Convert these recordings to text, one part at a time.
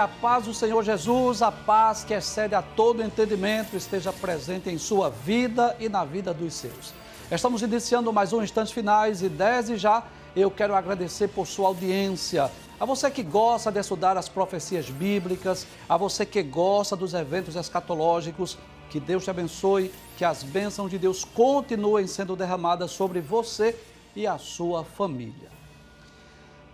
A paz do Senhor Jesus, a paz que excede a todo entendimento, esteja presente em sua vida e na vida dos seus. Estamos iniciando mais um Instantes Finais e desde já eu quero agradecer por sua audiência. A você que gosta de estudar as profecias bíblicas, a você que gosta dos eventos escatológicos, que Deus te abençoe, que as bênçãos de Deus continuem sendo derramadas sobre você e a sua família.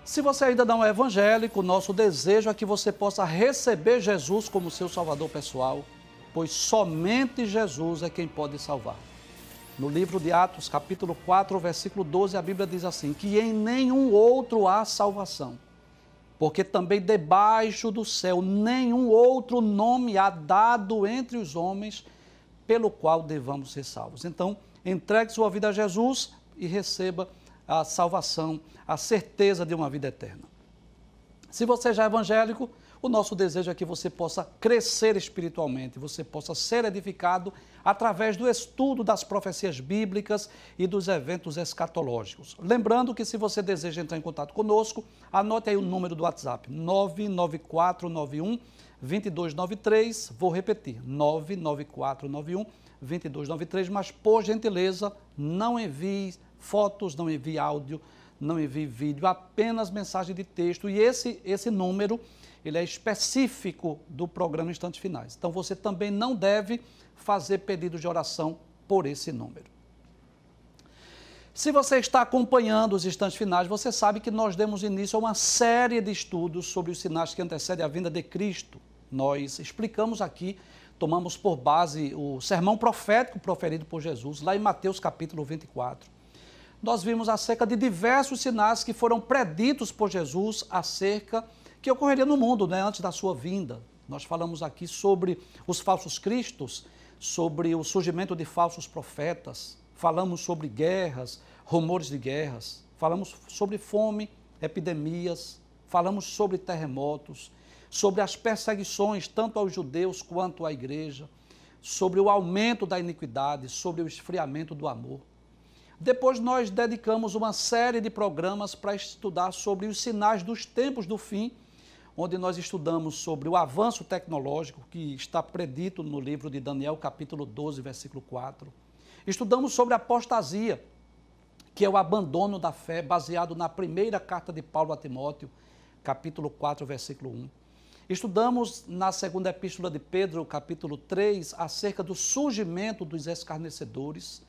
Se você ainda não é evangélico, nosso desejo é que você possa receber Jesus como seu salvador pessoal, pois somente Jesus é quem pode salvar. No livro de Atos, capítulo 4, versículo 12, a Bíblia diz assim: que em nenhum outro há salvação, porque também debaixo do céu nenhum outro nome há dado entre os homens pelo qual devamos ser salvos. Então, entregue sua vida a Jesus e receba a salvação, a certeza de uma vida eterna. Se você já é evangélico, o nosso desejo é que você possa crescer espiritualmente, você possa ser edificado através do estudo das profecias bíblicas e dos eventos escatológicos. Lembrando que se você deseja entrar em contato conosco, anote aí o número do WhatsApp: 99491 2293. Vou repetir: 99491 2293, mas por gentileza, não envie fotos, não envie áudio, não envie vídeo, apenas mensagem de texto. E esse, esse número, ele é específico do programa Instantes Finais. Então você também não deve fazer pedido de oração por esse número. Se você está acompanhando os instantes finais, você sabe que nós demos início a uma série de estudos sobre os sinais que antecedem a vinda de Cristo. Nós explicamos aqui, tomamos por base o sermão profético proferido por Jesus, lá em Mateus capítulo 24 nós vimos acerca de diversos sinais que foram preditos por Jesus acerca que ocorreria no mundo né, antes da sua vinda. Nós falamos aqui sobre os falsos cristos, sobre o surgimento de falsos profetas, falamos sobre guerras, rumores de guerras, falamos sobre fome, epidemias, falamos sobre terremotos, sobre as perseguições tanto aos judeus quanto à igreja, sobre o aumento da iniquidade, sobre o esfriamento do amor. Depois nós dedicamos uma série de programas para estudar sobre os sinais dos tempos do fim, onde nós estudamos sobre o avanço tecnológico que está predito no livro de Daniel, capítulo 12, versículo 4. Estudamos sobre a apostasia, que é o abandono da fé, baseado na primeira carta de Paulo a Timóteo, capítulo 4, versículo 1. Estudamos na segunda epístola de Pedro, capítulo 3, acerca do surgimento dos escarnecedores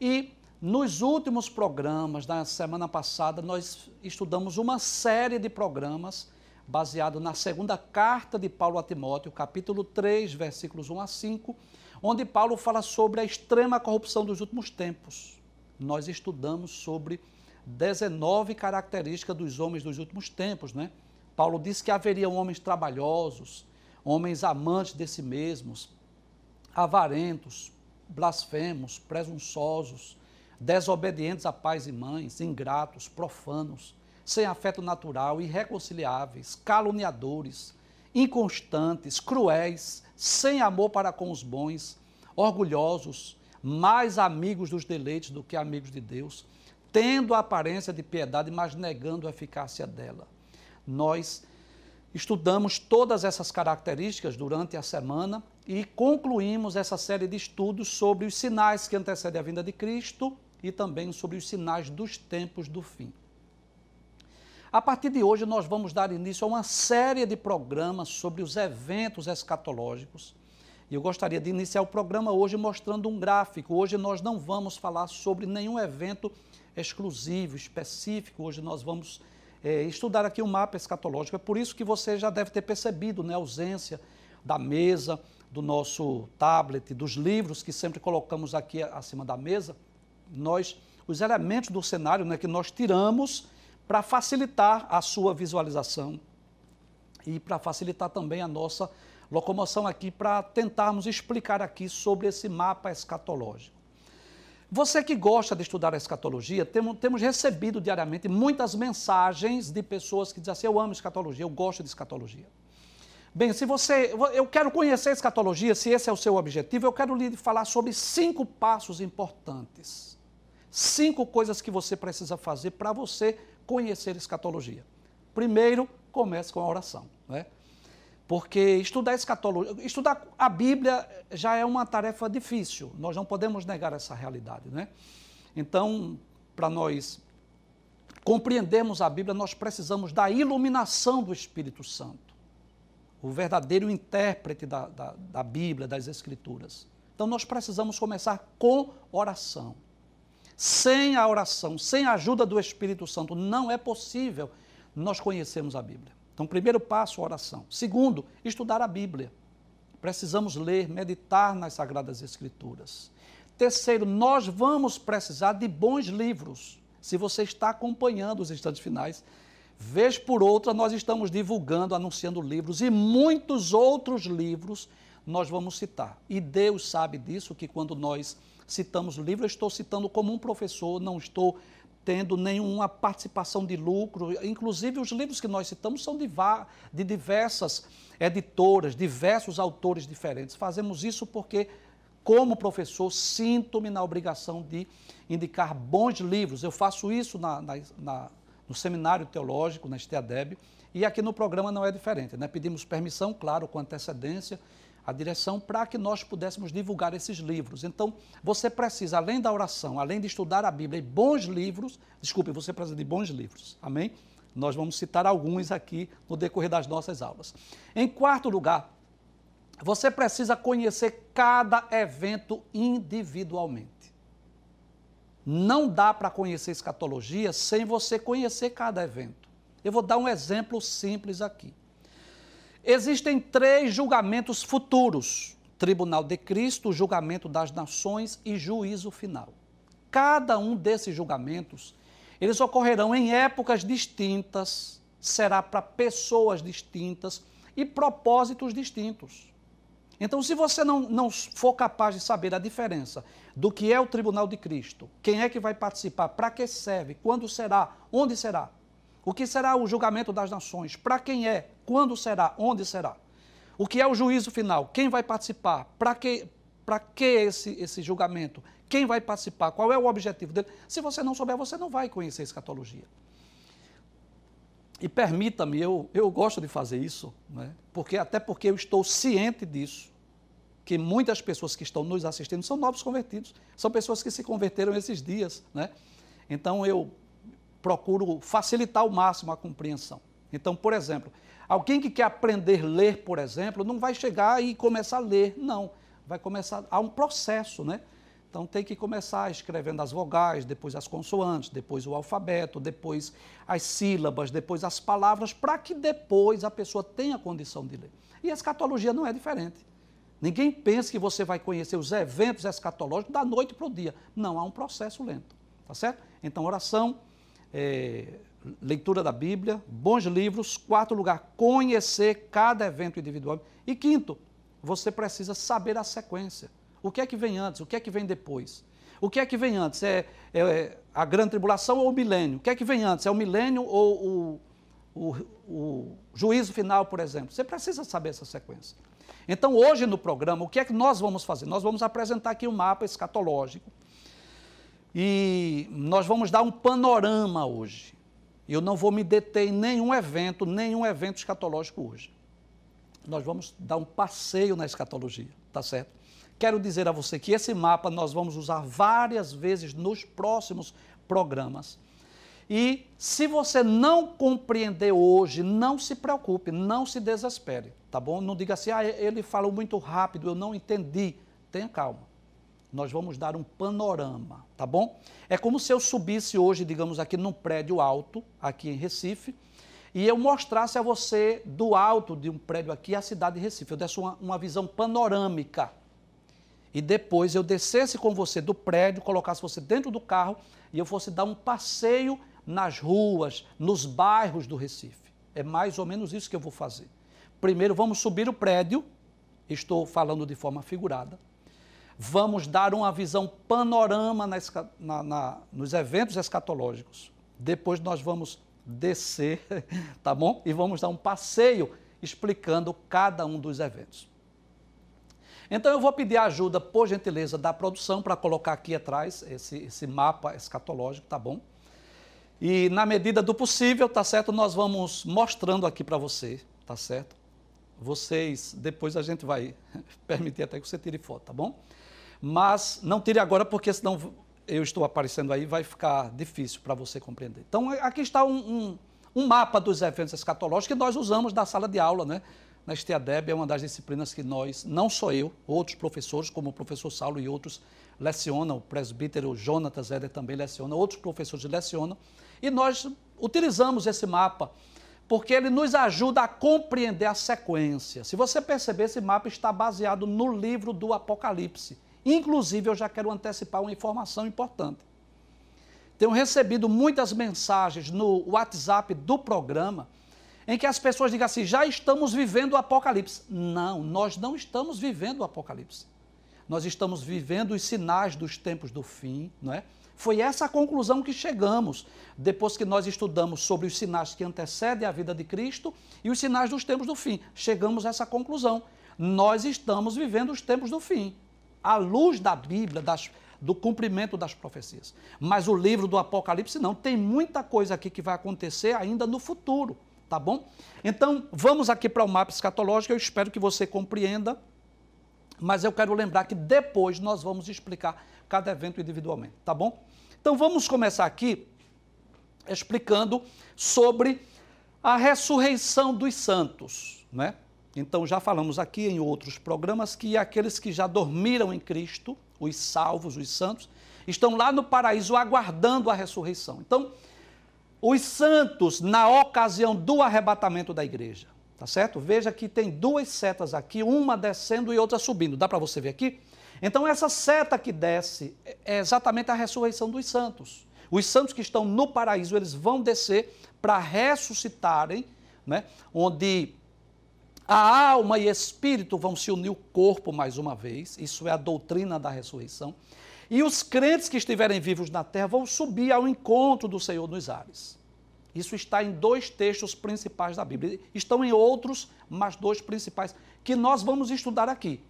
e nos últimos programas, da semana passada, nós estudamos uma série de programas baseado na segunda carta de Paulo a Timóteo, capítulo 3, versículos 1 a 5, onde Paulo fala sobre a extrema corrupção dos últimos tempos. Nós estudamos sobre 19 características dos homens dos últimos tempos, né? Paulo disse que haveriam homens trabalhosos, homens amantes de si mesmos, avarentos, blasfemos, presunçosos, desobedientes a pais e mães, ingratos, profanos, sem afeto natural, irreconciliáveis, caluniadores, inconstantes, cruéis, sem amor para com os bons, orgulhosos, mais amigos dos deleites do que amigos de Deus, tendo a aparência de piedade, mas negando a eficácia dela. Nós estudamos todas essas características durante a semana e concluímos essa série de estudos sobre os sinais que antecedem a vinda de Cristo e também sobre os sinais dos tempos do fim. A partir de hoje, nós vamos dar início a uma série de programas sobre os eventos escatológicos. E eu gostaria de iniciar o programa hoje mostrando um gráfico. Hoje nós não vamos falar sobre nenhum evento exclusivo, específico. Hoje nós vamos é, estudar aqui o um mapa escatológico. É por isso que você já deve ter percebido né, a ausência da mesa, do nosso tablet, dos livros que sempre colocamos aqui acima da mesa nós, os elementos do cenário né, que nós tiramos para facilitar a sua visualização e para facilitar também a nossa locomoção aqui, para tentarmos explicar aqui sobre esse mapa escatológico. Você que gosta de estudar a escatologia, temos, temos recebido diariamente muitas mensagens de pessoas que dizem assim: Eu amo escatologia, eu gosto de escatologia. Bem, se você. Eu quero conhecer a escatologia, se esse é o seu objetivo, eu quero lhe falar sobre cinco passos importantes cinco coisas que você precisa fazer para você conhecer escatologia. Primeiro, comece com a oração. Né? Porque estudar escatologia, estudar a Bíblia já é uma tarefa difícil, nós não podemos negar essa realidade, né? Então, para nós compreendermos a Bíblia, nós precisamos da iluminação do Espírito Santo, o verdadeiro intérprete da, da, da Bíblia, das Escrituras. Então, nós precisamos começar com oração. Sem a oração, sem a ajuda do Espírito Santo, não é possível nós conhecermos a Bíblia. Então, primeiro passo, oração. Segundo, estudar a Bíblia. Precisamos ler, meditar nas Sagradas Escrituras. Terceiro, nós vamos precisar de bons livros. Se você está acompanhando os instantes finais, vez por outra, nós estamos divulgando, anunciando livros e muitos outros livros nós vamos citar. E Deus sabe disso, que quando nós citamos livros, eu estou citando como um professor, não estou tendo nenhuma participação de lucro. Inclusive, os livros que nós citamos são de, de diversas editoras, diversos autores diferentes. Fazemos isso porque como professor, sinto-me na obrigação de indicar bons livros. Eu faço isso na, na, na, no seminário teológico, na STEADEB, e aqui no programa não é diferente. Né? Pedimos permissão, claro, com antecedência, à direção, para que nós pudéssemos divulgar esses livros. Então, você precisa, além da oração, além de estudar a Bíblia e bons livros, desculpe, você precisa de bons livros, amém? Nós vamos citar alguns aqui no decorrer das nossas aulas. Em quarto lugar, você precisa conhecer cada evento individualmente. Não dá para conhecer escatologia sem você conhecer cada evento. Eu vou dar um exemplo simples aqui. Existem três julgamentos futuros: Tribunal de Cristo, julgamento das nações e juízo final. Cada um desses julgamentos, eles ocorrerão em épocas distintas, será para pessoas distintas e propósitos distintos. Então, se você não, não for capaz de saber a diferença do que é o tribunal de Cristo, quem é que vai participar, para que serve, quando será, onde será, o que será o julgamento das nações, para quem é, quando será, onde será, o que é o juízo final, quem vai participar, para que, para que esse, esse julgamento, quem vai participar, qual é o objetivo dele. Se você não souber, você não vai conhecer a escatologia. E permita-me, eu, eu gosto de fazer isso, né? porque, até porque eu estou ciente disso, que muitas pessoas que estão nos assistindo são novos convertidos, são pessoas que se converteram esses dias. Né? Então eu procuro facilitar ao máximo a compreensão. Então, por exemplo, alguém que quer aprender a ler, por exemplo, não vai chegar e começar a ler, não. Vai começar, há um processo, né? Então tem que começar escrevendo as vogais, depois as consoantes, depois o alfabeto, depois as sílabas, depois as palavras, para que depois a pessoa tenha condição de ler. E a escatologia não é diferente. Ninguém pensa que você vai conhecer os eventos escatológicos da noite para o dia. Não, há um processo lento. Tá certo? Então, oração, é, leitura da Bíblia, bons livros. Quarto lugar, conhecer cada evento individual. E quinto, você precisa saber a sequência. O que é que vem antes? O que é que vem depois? O que é que vem antes? É, é, é a grande tribulação ou o milênio? O que é que vem antes? É o milênio ou o, o, o juízo final, por exemplo? Você precisa saber essa sequência. Então, hoje no programa, o que é que nós vamos fazer? Nós vamos apresentar aqui um mapa escatológico e nós vamos dar um panorama hoje. Eu não vou me deter em nenhum evento, nenhum evento escatológico hoje. Nós vamos dar um passeio na escatologia, tá certo? Quero dizer a você que esse mapa nós vamos usar várias vezes nos próximos programas. E se você não compreender hoje, não se preocupe, não se desespere, tá bom? Não diga assim, ah, ele falou muito rápido, eu não entendi. Tenha calma. Nós vamos dar um panorama, tá bom? É como se eu subisse hoje, digamos aqui, num prédio alto, aqui em Recife, e eu mostrasse a você do alto de um prédio aqui a cidade de Recife. Eu desse uma, uma visão panorâmica e depois eu descesse com você do prédio, colocasse você dentro do carro e eu fosse dar um passeio nas ruas, nos bairros do Recife. É mais ou menos isso que eu vou fazer. Primeiro vamos subir o prédio, estou falando de forma figurada. Vamos dar uma visão panorama na, na, na, nos eventos escatológicos. Depois nós vamos descer, tá bom? E vamos dar um passeio explicando cada um dos eventos. Então eu vou pedir a ajuda, por gentileza, da produção para colocar aqui atrás esse, esse mapa escatológico, tá bom? E na medida do possível, tá certo, nós vamos mostrando aqui para você, tá certo? vocês, depois a gente vai permitir até que você tire foto, tá bom? Mas não tire agora, porque senão eu estou aparecendo aí, vai ficar difícil para você compreender. Então, aqui está um, um, um, mapa dos eventos escatológicos que nós usamos da sala de aula, né? Na STEADEB é uma das disciplinas que nós, não só eu, outros professores, como o professor Saulo e outros, lecionam, o presbítero Jonatas Éder também leciona, outros professores lecionam, e nós utilizamos esse mapa porque ele nos ajuda a compreender a sequência. Se você perceber, esse mapa está baseado no livro do Apocalipse. Inclusive, eu já quero antecipar uma informação importante. Tenho recebido muitas mensagens no WhatsApp do programa em que as pessoas digam assim: já estamos vivendo o Apocalipse. Não, nós não estamos vivendo o Apocalipse. Nós estamos vivendo os sinais dos tempos do fim, não é? Foi essa a conclusão que chegamos depois que nós estudamos sobre os sinais que antecedem a vida de Cristo e os sinais dos tempos do fim. Chegamos a essa conclusão. Nós estamos vivendo os tempos do fim à luz da Bíblia, das, do cumprimento das profecias. Mas o livro do Apocalipse não, tem muita coisa aqui que vai acontecer ainda no futuro, tá bom? Então, vamos aqui para o mapa escatológico, eu espero que você compreenda, mas eu quero lembrar que depois nós vamos explicar cada evento individualmente, tá bom? Então, vamos começar aqui explicando sobre a ressurreição dos santos, né? Então, já falamos aqui em outros programas que aqueles que já dormiram em Cristo, os salvos, os santos, estão lá no paraíso aguardando a ressurreição. Então, os santos, na ocasião do arrebatamento da igreja, tá certo? Veja que tem duas setas aqui, uma descendo e outra subindo. Dá para você ver aqui? Então, essa seta que desce é exatamente a ressurreição dos santos. Os santos que estão no paraíso, eles vão descer para ressuscitarem, né? onde a alma e espírito vão se unir o corpo mais uma vez, isso é a doutrina da ressurreição. E os crentes que estiverem vivos na terra vão subir ao encontro do Senhor nos ares. Isso está em dois textos principais da Bíblia. Estão em outros, mas dois principais, que nós vamos estudar aqui.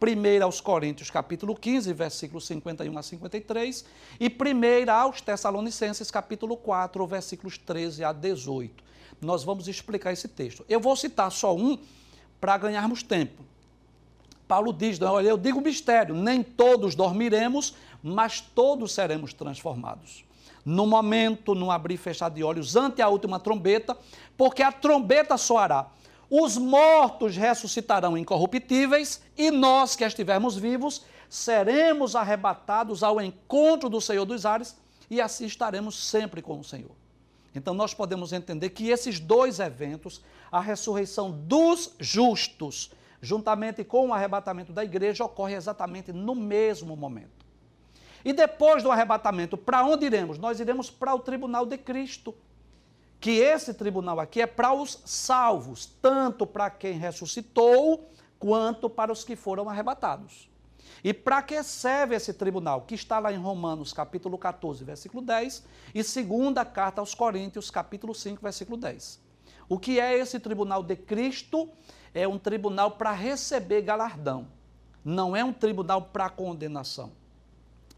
Primeiro aos Coríntios, capítulo 15, versículos 51 a 53, e primeira aos Tessalonicenses, capítulo 4, versículos 13 a 18. Nós vamos explicar esse texto. Eu vou citar só um para ganharmos tempo. Paulo diz: olha, eu digo mistério, nem todos dormiremos, mas todos seremos transformados. No momento, no abrir e fechar de olhos, ante a última trombeta, porque a trombeta soará. Os mortos ressuscitarão incorruptíveis e nós que estivermos vivos seremos arrebatados ao encontro do Senhor dos ares e assim estaremos sempre com o Senhor. Então nós podemos entender que esses dois eventos, a ressurreição dos justos, juntamente com o arrebatamento da igreja, ocorre exatamente no mesmo momento. E depois do arrebatamento, para onde iremos? Nós iremos para o tribunal de Cristo. Que esse tribunal aqui é para os salvos, tanto para quem ressuscitou, quanto para os que foram arrebatados. E para que serve esse tribunal? Que está lá em Romanos, capítulo 14, versículo 10, e segunda carta aos Coríntios, capítulo 5, versículo 10. O que é esse tribunal de Cristo? É um tribunal para receber galardão. Não é um tribunal para condenação.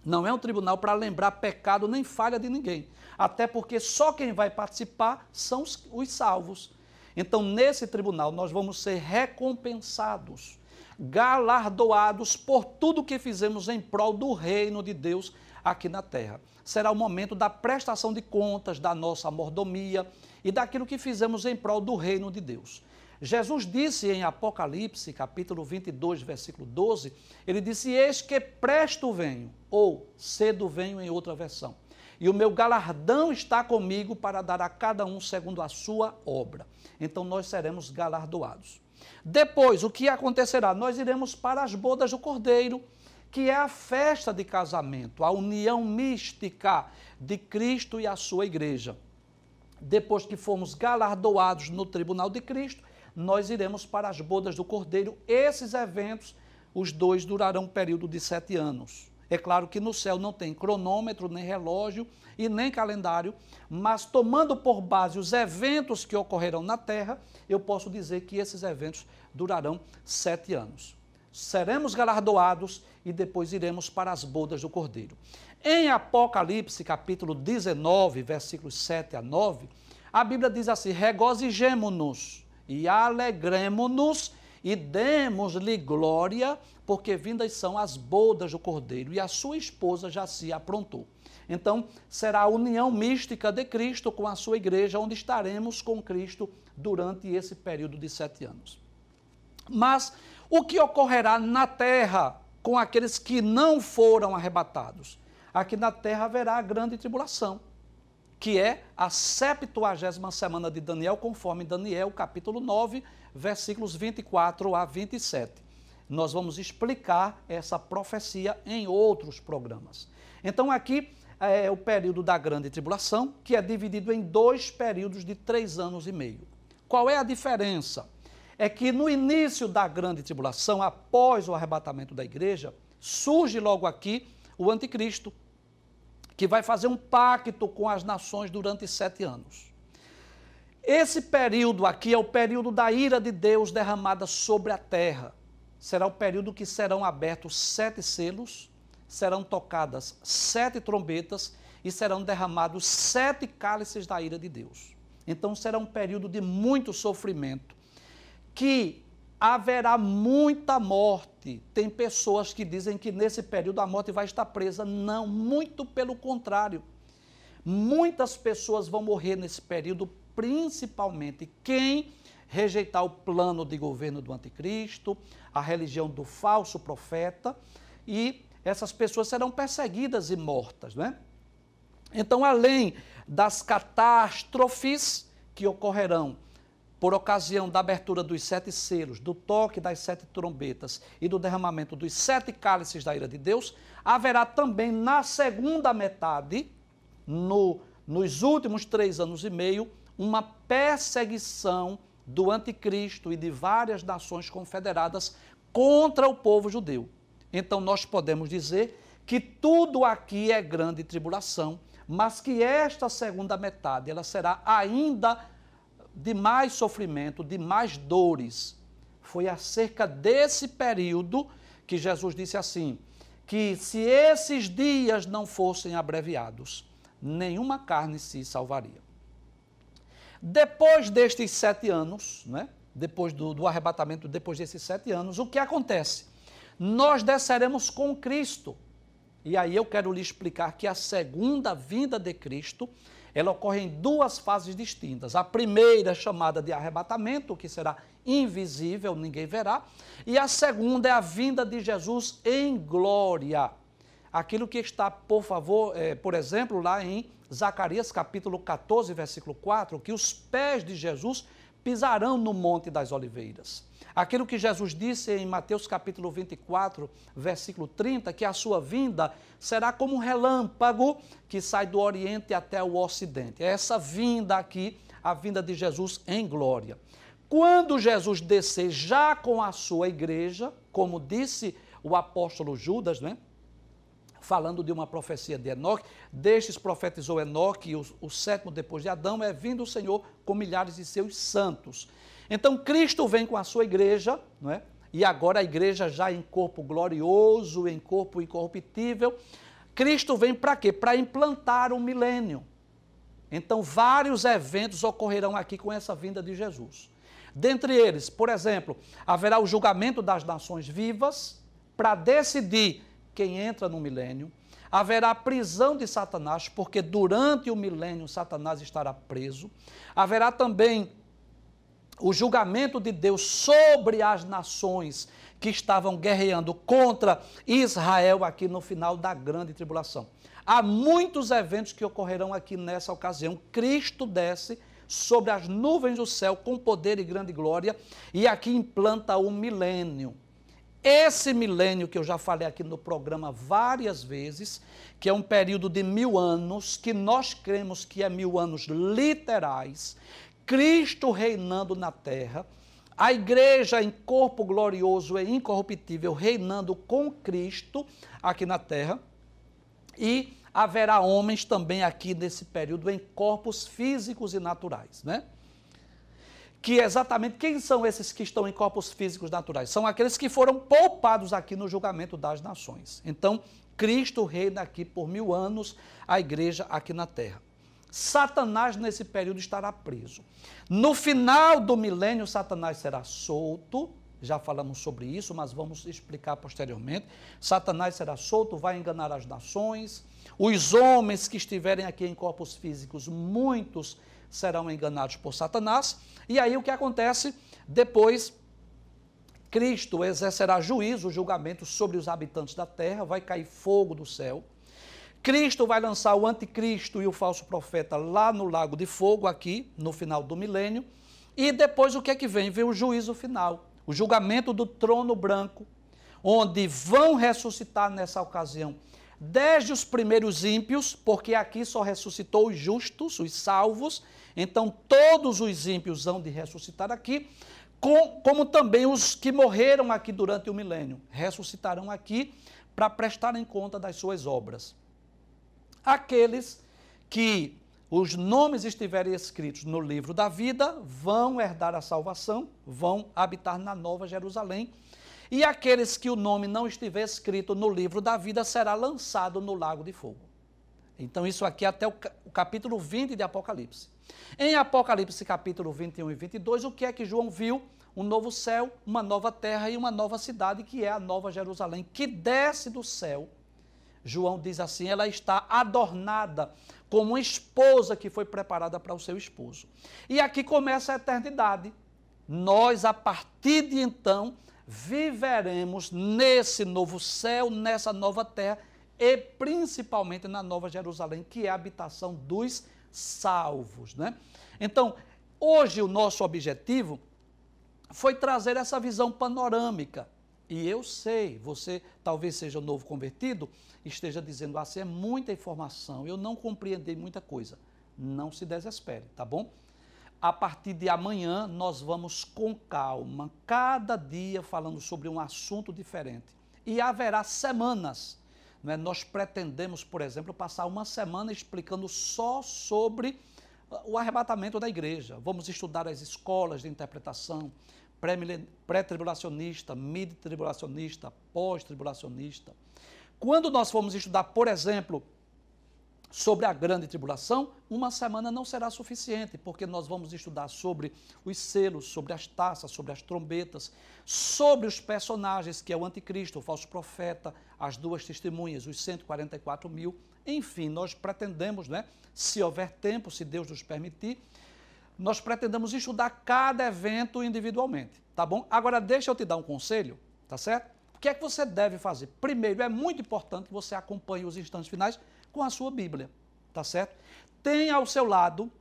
Não é um tribunal para lembrar pecado nem falha de ninguém. Até porque só quem vai participar são os, os salvos. Então, nesse tribunal, nós vamos ser recompensados galardoados por tudo que fizemos em prol do reino de Deus aqui na terra. Será o momento da prestação de contas da nossa mordomia e daquilo que fizemos em prol do reino de Deus. Jesus disse em Apocalipse, capítulo 22, versículo 12, ele disse: Eis que presto venho, ou cedo venho em outra versão, e o meu galardão está comigo para dar a cada um segundo a sua obra. Então nós seremos galardoados. Depois, o que acontecerá? Nós iremos para as bodas do Cordeiro, que é a festa de casamento, a união mística de Cristo e a sua igreja. Depois que formos galardoados no tribunal de Cristo, nós iremos para as bodas do Cordeiro. Esses eventos, os dois durarão um período de sete anos. É claro que no céu não tem cronômetro, nem relógio e nem calendário, mas tomando por base os eventos que ocorrerão na terra, eu posso dizer que esses eventos durarão sete anos. Seremos galardoados e depois iremos para as bodas do Cordeiro. Em Apocalipse, capítulo 19, versículos 7 a 9, a Bíblia diz assim: regozijemo-nos e alegremo-nos e demos-lhe glória, porque vindas são as bodas do cordeiro, e a sua esposa já se aprontou. Então, será a união mística de Cristo com a sua igreja, onde estaremos com Cristo durante esse período de sete anos. Mas o que ocorrerá na terra com aqueles que não foram arrebatados? Aqui na terra haverá a grande tribulação, que é a 70 semana de Daniel, conforme Daniel, capítulo 9, versículos 24 a 27. Nós vamos explicar essa profecia em outros programas. Então, aqui é o período da grande tribulação, que é dividido em dois períodos de três anos e meio. Qual é a diferença? É que no início da grande tribulação, após o arrebatamento da igreja, surge logo aqui o anticristo, que vai fazer um pacto com as nações durante sete anos. Esse período aqui é o período da ira de Deus derramada sobre a terra. Será o período que serão abertos sete selos, serão tocadas sete trombetas e serão derramados sete cálices da ira de Deus. Então será um período de muito sofrimento, que haverá muita morte. Tem pessoas que dizem que nesse período a morte vai estar presa. Não, muito pelo contrário. Muitas pessoas vão morrer nesse período, principalmente quem rejeitar o plano de governo do anticristo, a religião do falso profeta, e essas pessoas serão perseguidas e mortas, né? Então, além das catástrofes que ocorrerão por ocasião da abertura dos sete selos, do toque das sete trombetas e do derramamento dos sete cálices da ira de Deus, haverá também na segunda metade, no, nos últimos três anos e meio, uma perseguição do anticristo e de várias nações confederadas contra o povo judeu. Então nós podemos dizer que tudo aqui é grande tribulação, mas que esta segunda metade ela será ainda de mais sofrimento, de mais dores. Foi acerca desse período que Jesus disse assim: que se esses dias não fossem abreviados, nenhuma carne se salvaria. Depois destes sete anos, né, depois do, do arrebatamento, depois desses sete anos, o que acontece? Nós desceremos com Cristo. E aí eu quero lhe explicar que a segunda vinda de Cristo ela ocorre em duas fases distintas. A primeira é chamada de arrebatamento, que será invisível, ninguém verá. E a segunda é a vinda de Jesus em glória. Aquilo que está, por favor, é, por exemplo, lá em Zacarias capítulo 14, versículo 4, que os pés de Jesus pisarão no Monte das Oliveiras. Aquilo que Jesus disse em Mateus capítulo 24, versículo 30, que a sua vinda será como um relâmpago que sai do Oriente até o Ocidente. É essa vinda aqui, a vinda de Jesus em glória. Quando Jesus descer já com a sua igreja, como disse o apóstolo Judas, né? falando de uma profecia de Enoque, destes profetizou Enoque, o, o sétimo depois de Adão, é vindo o Senhor com milhares de seus santos. Então Cristo vem com a sua igreja, não é? E agora a igreja já em corpo glorioso, em corpo incorruptível. Cristo vem para quê? Para implantar o milênio. Então vários eventos ocorrerão aqui com essa vinda de Jesus. Dentre eles, por exemplo, haverá o julgamento das nações vivas para decidir quem entra no milênio. Haverá prisão de Satanás, porque durante o milênio Satanás estará preso. Haverá também o julgamento de Deus sobre as nações que estavam guerreando contra Israel aqui no final da grande tribulação. Há muitos eventos que ocorrerão aqui nessa ocasião. Cristo desce sobre as nuvens do céu com poder e grande glória e aqui implanta o milênio. Esse milênio que eu já falei aqui no programa várias vezes, que é um período de mil anos, que nós cremos que é mil anos literais, Cristo reinando na terra, a igreja em corpo glorioso e incorruptível reinando com Cristo aqui na terra, e haverá homens também aqui nesse período em corpos físicos e naturais, né? Que exatamente quem são esses que estão em corpos físicos naturais? São aqueles que foram poupados aqui no julgamento das nações. Então, Cristo reina aqui por mil anos, a igreja aqui na terra. Satanás nesse período estará preso. No final do milênio, Satanás será solto, já falamos sobre isso, mas vamos explicar posteriormente. Satanás será solto, vai enganar as nações. Os homens que estiverem aqui em corpos físicos, muitos serão enganados por Satanás. E aí o que acontece? Depois, Cristo exercerá juízo, julgamento sobre os habitantes da terra, vai cair fogo do céu. Cristo vai lançar o anticristo e o falso profeta lá no lago de fogo, aqui, no final do milênio. E depois o que é que vem? Vem o juízo final, o julgamento do trono branco, onde vão ressuscitar nessa ocasião desde os primeiros ímpios, porque aqui só ressuscitou os justos, os salvos, então todos os ímpios hão de ressuscitar aqui, com, como também os que morreram aqui durante o milênio, ressuscitarão aqui para prestarem conta das suas obras. Aqueles que os nomes estiverem escritos no livro da vida vão herdar a salvação, vão habitar na Nova Jerusalém. E aqueles que o nome não estiver escrito no livro da vida será lançado no lago de fogo. Então, isso aqui é até o capítulo 20 de Apocalipse. Em Apocalipse, capítulo 21 e 22, o que é que João viu? Um novo céu, uma nova terra e uma nova cidade, que é a Nova Jerusalém, que desce do céu João diz assim: ela está adornada como uma esposa que foi preparada para o seu esposo. E aqui começa a eternidade. Nós, a partir de então, viveremos nesse novo céu, nessa nova terra e principalmente na Nova Jerusalém, que é a habitação dos salvos. Né? Então, hoje o nosso objetivo foi trazer essa visão panorâmica e eu sei, você talvez seja novo convertido, esteja dizendo assim, é muita informação, eu não compreendi muita coisa. Não se desespere, tá bom? A partir de amanhã, nós vamos com calma, cada dia falando sobre um assunto diferente. E haverá semanas. Né? Nós pretendemos, por exemplo, passar uma semana explicando só sobre o arrebatamento da igreja. Vamos estudar as escolas de interpretação, pré-tribulacionista, mid-tribulacionista, pós-tribulacionista. Quando nós formos estudar, por exemplo, sobre a grande tribulação, uma semana não será suficiente, porque nós vamos estudar sobre os selos, sobre as taças, sobre as trombetas, sobre os personagens, que é o anticristo, o falso profeta, as duas testemunhas, os 144 mil. Enfim, nós pretendemos, né, se houver tempo, se Deus nos permitir, nós pretendemos estudar cada evento individualmente, tá bom? Agora, deixa eu te dar um conselho, tá certo? O que é que você deve fazer? Primeiro, é muito importante que você acompanhe os instantes finais com a sua Bíblia, tá certo? Tenha ao seu lado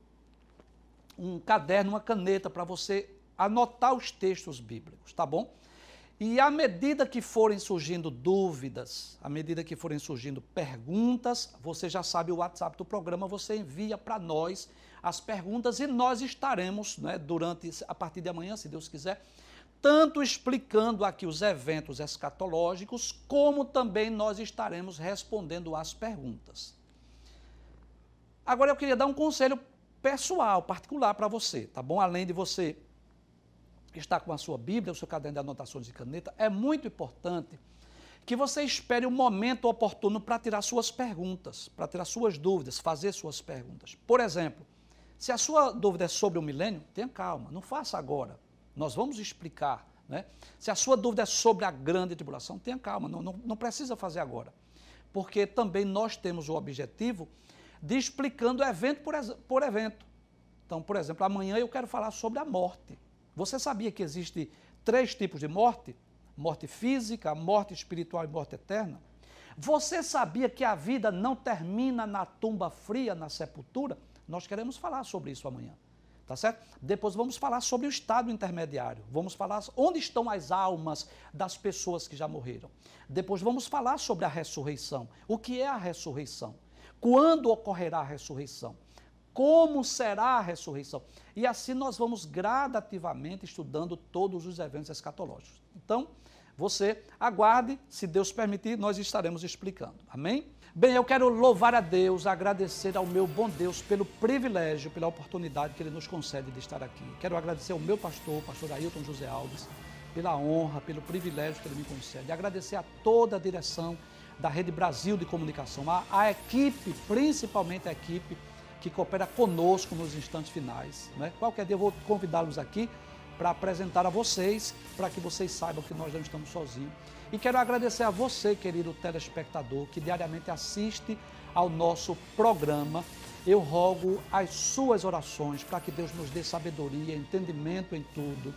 um caderno, uma caneta para você anotar os textos bíblicos, tá bom? E à medida que forem surgindo dúvidas, à medida que forem surgindo perguntas, você já sabe o WhatsApp do programa, você envia para nós as perguntas e nós estaremos, né, durante, a partir de amanhã, se Deus quiser, tanto explicando aqui os eventos escatológicos, como também nós estaremos respondendo às perguntas. Agora eu queria dar um conselho pessoal, particular para você, tá bom? Além de você estar com a sua Bíblia, o seu caderno de anotações de caneta, é muito importante que você espere o um momento oportuno para tirar suas perguntas, para tirar suas dúvidas, fazer suas perguntas. Por exemplo, se a sua dúvida é sobre o milênio, tenha calma, não faça agora. Nós vamos explicar. Né? Se a sua dúvida é sobre a grande tribulação, tenha calma, não, não, não precisa fazer agora. Porque também nós temos o objetivo de explicando evento por, por evento. Então, por exemplo, amanhã eu quero falar sobre a morte. Você sabia que existe três tipos de morte? Morte física, morte espiritual e morte eterna? Você sabia que a vida não termina na tumba fria, na sepultura? Nós queremos falar sobre isso amanhã. Tá certo? Depois vamos falar sobre o estado intermediário. Vamos falar onde estão as almas das pessoas que já morreram. Depois vamos falar sobre a ressurreição. O que é a ressurreição? Quando ocorrerá a ressurreição? Como será a ressurreição? E assim nós vamos gradativamente estudando todos os eventos escatológicos. Então, você aguarde, se Deus permitir, nós estaremos explicando. Amém? Bem, eu quero louvar a Deus, agradecer ao meu bom Deus pelo privilégio, pela oportunidade que Ele nos concede de estar aqui. Quero agradecer ao meu pastor, pastor Ailton José Alves, pela honra, pelo privilégio que ele me concede. Agradecer a toda a direção da Rede Brasil de Comunicação, a, a equipe, principalmente a equipe que coopera conosco nos instantes finais. Né? Qualquer dia eu vou convidá-los aqui para apresentar a vocês, para que vocês saibam que nós não estamos sozinhos. E quero agradecer a você, querido telespectador, que diariamente assiste ao nosso programa. Eu rogo as suas orações para que Deus nos dê sabedoria, entendimento em tudo,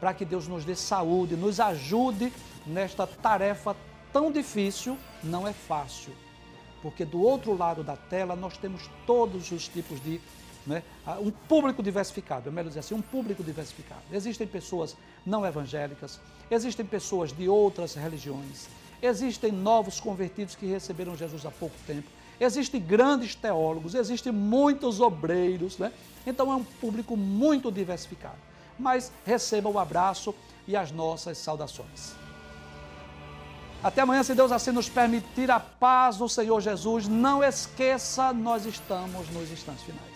para que Deus nos dê saúde, nos ajude nesta tarefa tão difícil, não é fácil. Porque do outro lado da tela nós temos todos os tipos de né? um público diversificado, é melhor dizer assim, um público diversificado. Existem pessoas não evangélicas, existem pessoas de outras religiões, existem novos convertidos que receberam Jesus há pouco tempo, existem grandes teólogos, existem muitos obreiros, né? então é um público muito diversificado. Mas receba o abraço e as nossas saudações. Até amanhã, se Deus assim nos permitir, a paz do Senhor Jesus. Não esqueça, nós estamos nos instantes finais.